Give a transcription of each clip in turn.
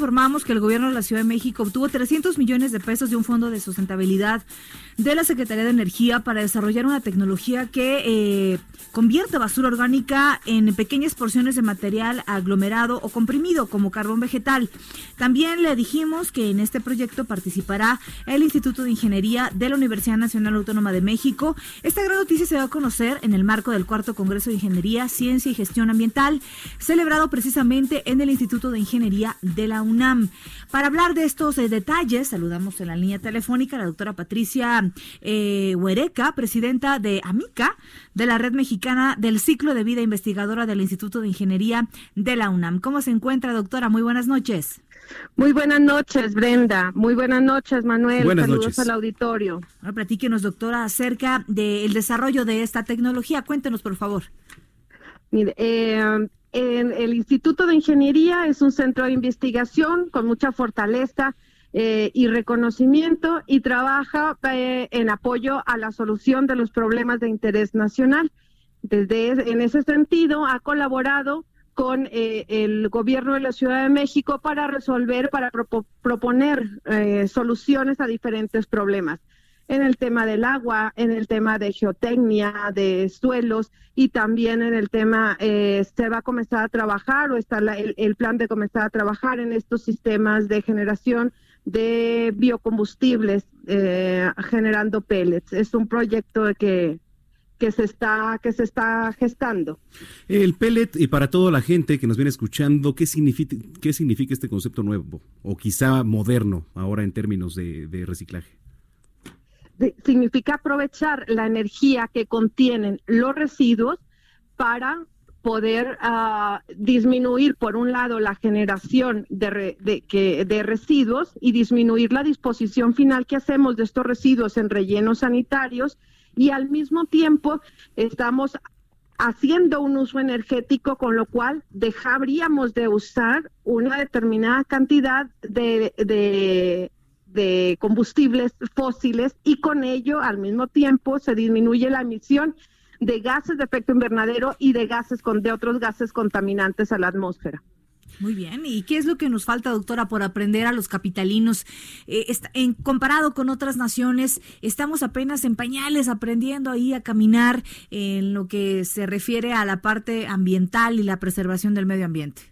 Informamos que el gobierno de la Ciudad de México obtuvo 300 millones de pesos de un fondo de sustentabilidad de la Secretaría de Energía para desarrollar una tecnología que eh, convierte basura orgánica en pequeñas porciones de material aglomerado o comprimido como carbón vegetal. También le dijimos que en este proyecto participará el Instituto de Ingeniería de la Universidad Nacional Autónoma de México. Esta gran noticia se va a conocer en el marco del cuarto Congreso de Ingeniería, Ciencia y Gestión Ambiental, celebrado precisamente en el Instituto de Ingeniería de la UNAM. Para hablar de estos eh, detalles, saludamos en la línea telefónica a la doctora Patricia eh, Huereca, presidenta de AMICA, de la Red Mexicana del Ciclo de Vida Investigadora del Instituto de Ingeniería de la UNAM. ¿Cómo se encuentra, doctora? Muy buenas noches. Muy buenas noches, Brenda. Muy buenas noches, Manuel. Buenas Saludos noches. al auditorio. Ahora platíquenos, doctora, acerca del desarrollo de esta tecnología. Cuéntenos, por favor. Mire, eh, en el Instituto de Ingeniería es un centro de investigación con mucha fortaleza eh, y reconocimiento y trabaja eh, en apoyo a la solución de los problemas de interés nacional. Desde es- en ese sentido ha colaborado con eh, el gobierno de la Ciudad de México para resolver, para propo- proponer soluciones a diferentes problemas en el tema del agua, en el tema de geotecnia, de suelos y también en el tema, eh, se va a comenzar a trabajar o está la- el, plan de comenzar a trabajar en estos sistemas de generación de biocombustibles eh, generando pellets. Es un proyecto que, que, se está, que se está gestando. El pellet, y para toda la gente que nos viene escuchando, ¿qué significa, qué significa este concepto nuevo? O quizá moderno ahora en términos de reciclaje. Significa aprovechar la energía que contienen los residuos para poder ah, disminuir, por un lado, la generación de, re- de, que, de residuos y disminuir la disposición final que hacemos de estos residuos en rellenos sanitarios y al mismo tiempo estamos haciendo un uso energético, con lo cual dejaríamos de usar una determinada cantidad de, de combustibles fósiles y con ello al mismo tiempo se disminuye la emisión de gases de efecto invernadero y de gases con de otros gases contaminantes a la atmósfera. Muy bien. ¿Y qué es lo que nos falta, doctora, por aprender a los capitalinos? Eh, en, comparado con otras naciones, estamos apenas en pañales aprendiendo ahí a caminar en lo que se refiere a la parte ambiental y la preservación del medio ambiente.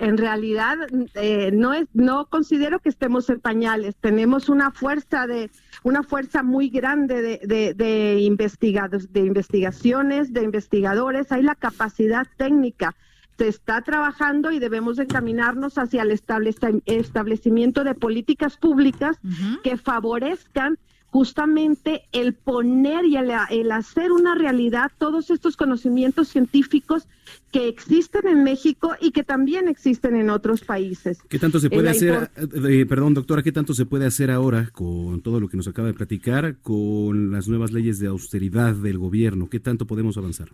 En realidad, eh, no es, no considero que estemos en pañales. Tenemos una fuerza de, una fuerza muy grande de, de, de investigados, de investigaciones, de investigadores. Hay la capacidad técnica. Se está trabajando y debemos encaminarnos hacia el establecimiento de políticas públicas que favorezcan justamente el poner y el, el hacer una realidad todos estos conocimientos científicos que existen en México y que también existen en otros países. ¿Qué tanto se puede hacer, eh, perdón doctora, qué tanto se puede hacer ahora con todo lo que nos acaba de platicar, con las nuevas leyes de austeridad del gobierno? ¿Qué tanto podemos avanzar?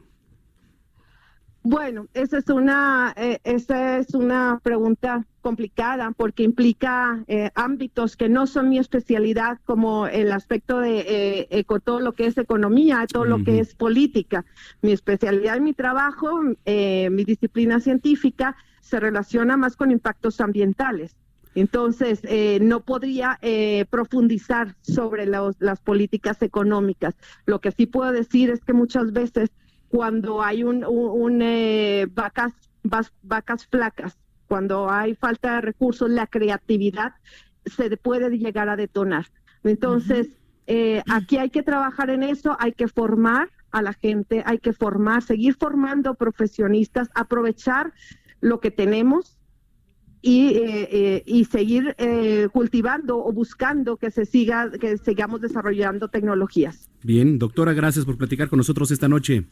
Bueno, esa es una, eh, esa es una pregunta complicada porque implica eh, ámbitos que no son mi especialidad, como el aspecto de eh, eco- todo lo que es economía, todo lo que es política. Mi especialidad mi trabajo, eh, mi disciplina científica, se relaciona más con impactos ambientales. Entonces, eh, no podría eh, profundizar sobre los- las políticas económicas. Lo que sí puedo decir es que muchas veces cuando hay un, un- un, eh, vacas, vas- vacas flacas, cuando hay falta de recursos, la creatividad se puede llegar a detonar. Entonces, eh, aquí hay que trabajar en eso, hay que formar a la gente, hay que formar, seguir formando profesionistas, aprovechar lo que tenemos y, eh, eh, y seguir eh, cultivando o buscando que se siga, que sigamos desarrollando tecnologías. Bien, doctora, gracias por platicar con nosotros esta noche.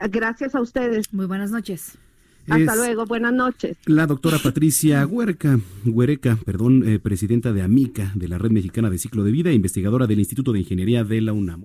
Gracias a ustedes. Muy buenas noches. Hasta Es luego. Buenas noches. La doctora Patricia Huerca, Huereca, perdón, eh, presidenta de AMICA, de la Red Mexicana de Ciclo de Vida, e investigadora del Instituto de Ingeniería de la UNAM.